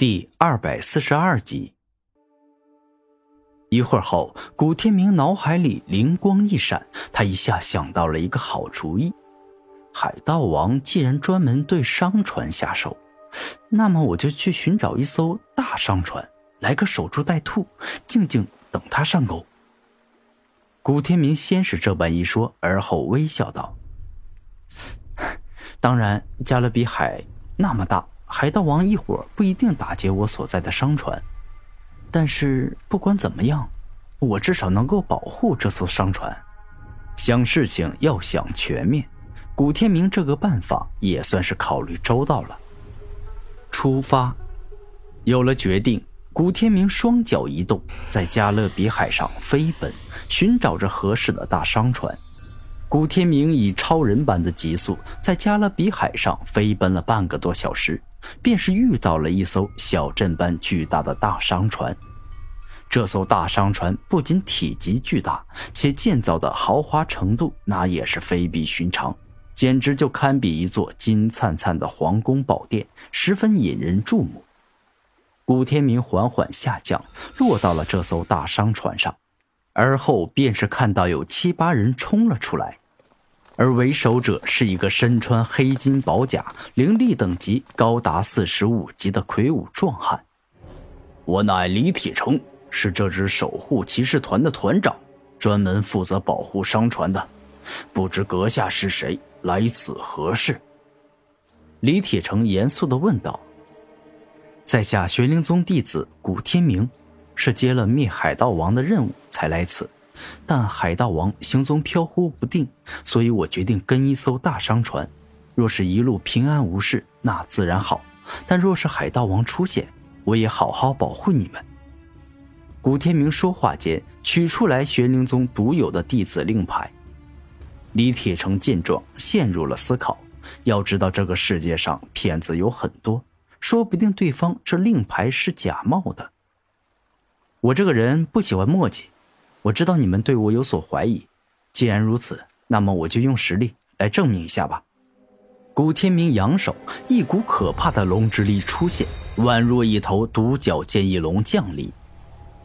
第二百四十二集。一会儿后，古天明脑海里灵光一闪，他一下想到了一个好主意。海盗王既然专门对商船下手，那么我就去寻找一艘大商船，来个守株待兔，静静等他上钩。古天明先是这般一说，而后微笑道：“当然，加勒比海那么大。”海盗王一伙不一定打劫我所在的商船，但是不管怎么样，我至少能够保护这艘商船。想事情要想全面，古天明这个办法也算是考虑周到了。出发，有了决定，古天明双脚一动，在加勒比海上飞奔，寻找着合适的大商船。古天明以超人般的急速，在加勒比海上飞奔了半个多小时。便是遇到了一艘小镇般巨大的大商船。这艘大商船不仅体积巨大，且建造的豪华程度那也是非比寻常，简直就堪比一座金灿灿的皇宫宝殿，十分引人注目。古天明缓缓下降，落到了这艘大商船上，而后便是看到有七八人冲了出来。而为首者是一个身穿黑金宝甲、灵力等级高达四十五级的魁梧壮汉。我乃李铁成，是这支守护骑士团的团长，专门负责保护商船的。不知阁下是谁，来此何事？李铁成严肃地问道。在下玄灵宗弟子古天明，是接了灭海盗王的任务才来此。但海盗王行踪飘忽不定，所以我决定跟一艘大商船。若是一路平安无事，那自然好；但若是海盗王出现，我也好好保护你们。古天明说话间，取出来玄灵宗独有的弟子令牌。李铁成见状，陷入了思考。要知道，这个世界上骗子有很多，说不定对方这令牌是假冒的。我这个人不喜欢墨迹。我知道你们对我有所怀疑，既然如此，那么我就用实力来证明一下吧。古天明扬手，一股可怕的龙之力出现，宛若一头独角剑翼龙降临。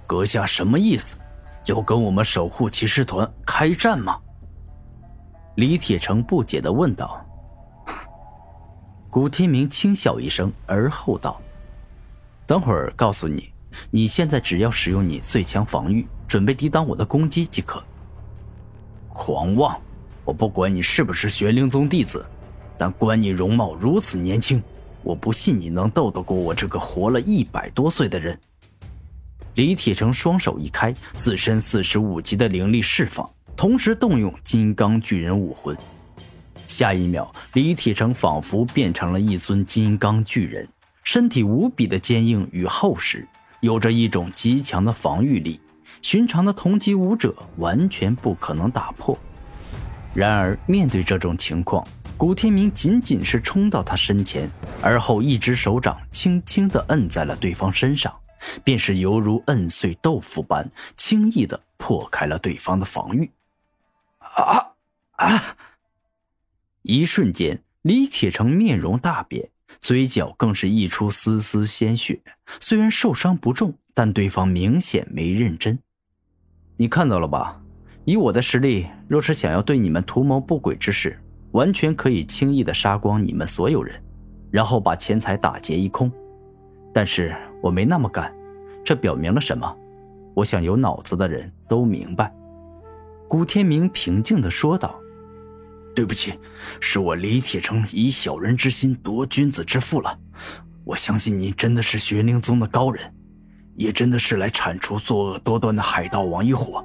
阁下什么意思？要跟我们守护骑士团开战吗？李铁成不解地问道。古天明轻笑一声，而后道：“等会儿告诉你，你现在只要使用你最强防御。”准备抵挡我的攻击即可。狂妄！我不管你是不是玄灵宗弟子，但观你容貌如此年轻，我不信你能斗得过我这个活了一百多岁的人。李铁成双手一开，自身四十五级的灵力释放，同时动用金刚巨人武魂。下一秒，李铁成仿佛变成了一尊金刚巨人，身体无比的坚硬与厚实，有着一种极强的防御力。寻常的同级武者完全不可能打破。然而，面对这种情况，古天明仅仅是冲到他身前，而后一只手掌轻轻地摁在了对方身上，便是犹如摁碎豆腐般轻易地破开了对方的防御。啊啊！一瞬间，李铁成面容大变，嘴角更是溢出丝丝鲜血。虽然受伤不重，但对方明显没认真。你看到了吧？以我的实力，若是想要对你们图谋不轨之事，完全可以轻易的杀光你们所有人，然后把钱财打劫一空。但是我没那么干，这表明了什么？我想有脑子的人都明白。古天明平静的说道：“对不起，是我李铁成以小人之心夺君子之腹了。我相信你真的是玄灵宗的高人。”也真的是来铲除作恶多端的海盗王一伙。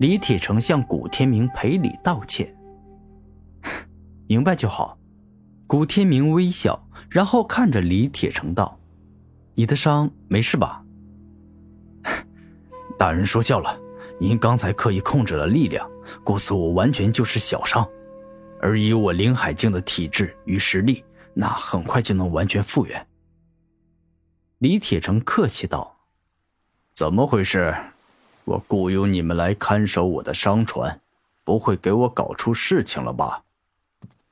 李铁成向古天明赔礼道歉。明白就好。古天明微笑，然后看着李铁成道：“你的伤没事吧？” 大人说笑了，您刚才刻意控制了力量，故此我完全就是小伤。而以我林海境的体质与实力，那很快就能完全复原。李铁成客气道：“怎么回事？我雇佣你们来看守我的商船，不会给我搞出事情了吧？”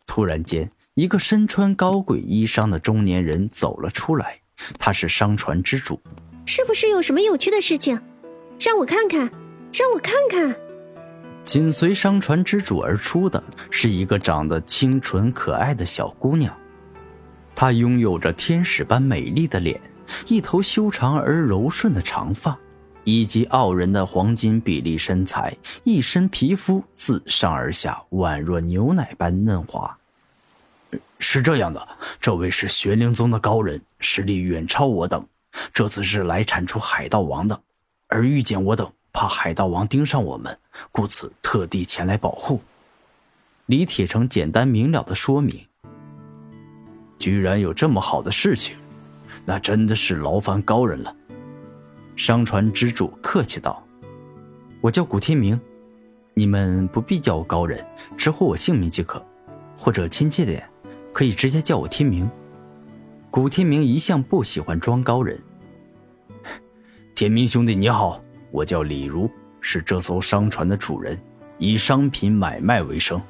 突然间，一个身穿高贵衣裳的中年人走了出来，他是商船之主。是不是有什么有趣的事情？让我看看，让我看看。紧随商船之主而出的是一个长得清纯可爱的小姑娘，她拥有着天使般美丽的脸，一头修长而柔顺的长发，以及傲人的黄金比例身材，一身皮肤自上而下宛若牛奶般嫩滑。是这样的，这位是玄灵宗的高人，实力远超我等。这次是来铲除海盗王的，而遇见我等，怕海盗王盯上我们，故此特地前来保护。李铁成简单明了的说明。居然有这么好的事情，那真的是劳烦高人了。商船之主客气道：“我叫古天明，你们不必叫我高人，直呼我姓名即可，或者亲切点，可以直接叫我天明。”古天明一向不喜欢装高人。天明兄弟你好，我叫李如，是这艘商船的主人，以商品买卖为生。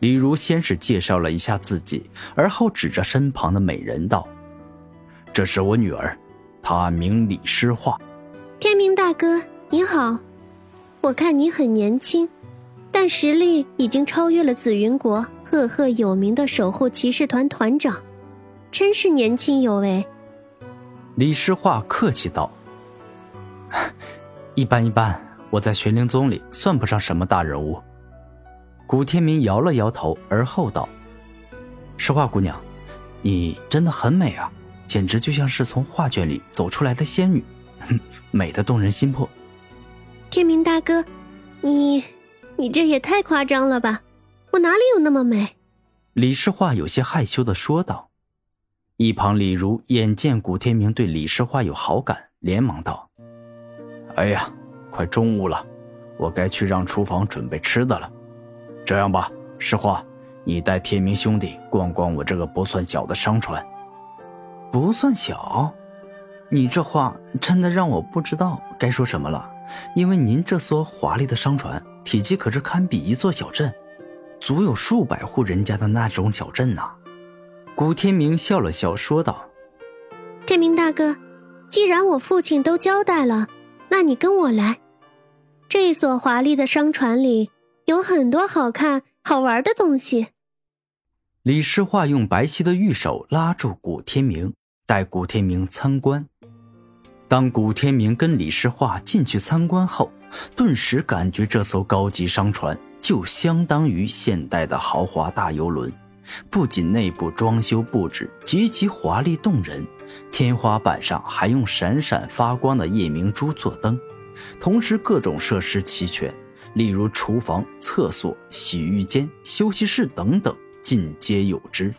李如先是介绍了一下自己，而后指着身旁的美人道：“这是我女儿，她名李诗画。”天明大哥你好，我看你很年轻，但实力已经超越了紫云国赫赫有名的守护骑士团团长。真是年轻有为。李诗画客气道：“ 一般一般，我在玄灵宗里算不上什么大人物。”古天明摇了摇头，而后道：“诗画姑娘，你真的很美啊，简直就像是从画卷里走出来的仙女，美的动人心魄。”天明大哥，你，你这也太夸张了吧？我哪里有那么美？李诗画有些害羞的说道。一旁李如眼见古天明对李诗画有好感，连忙道：“哎呀，快中午了，我该去让厨房准备吃的了。这样吧，石画，你带天明兄弟逛逛我这个不算小的商船。不算小？你这话真的让我不知道该说什么了。因为您这艘华丽的商船体积可是堪比一座小镇，足有数百户人家的那种小镇呐。”古天明笑了笑，说道：“天明大哥，既然我父亲都交代了，那你跟我来。这所华丽的商船里有很多好看、好玩的东西。”李诗画用白皙的玉手拉住古天明，带古天明参观。当古天明跟李诗画进去参观后，顿时感觉这艘高级商船就相当于现代的豪华大游轮。不仅内部装修布置极其华丽动人，天花板上还用闪闪发光的夜明珠做灯，同时各种设施齐全，例如厨房、厕所、洗浴间、休息室等等，尽皆有之。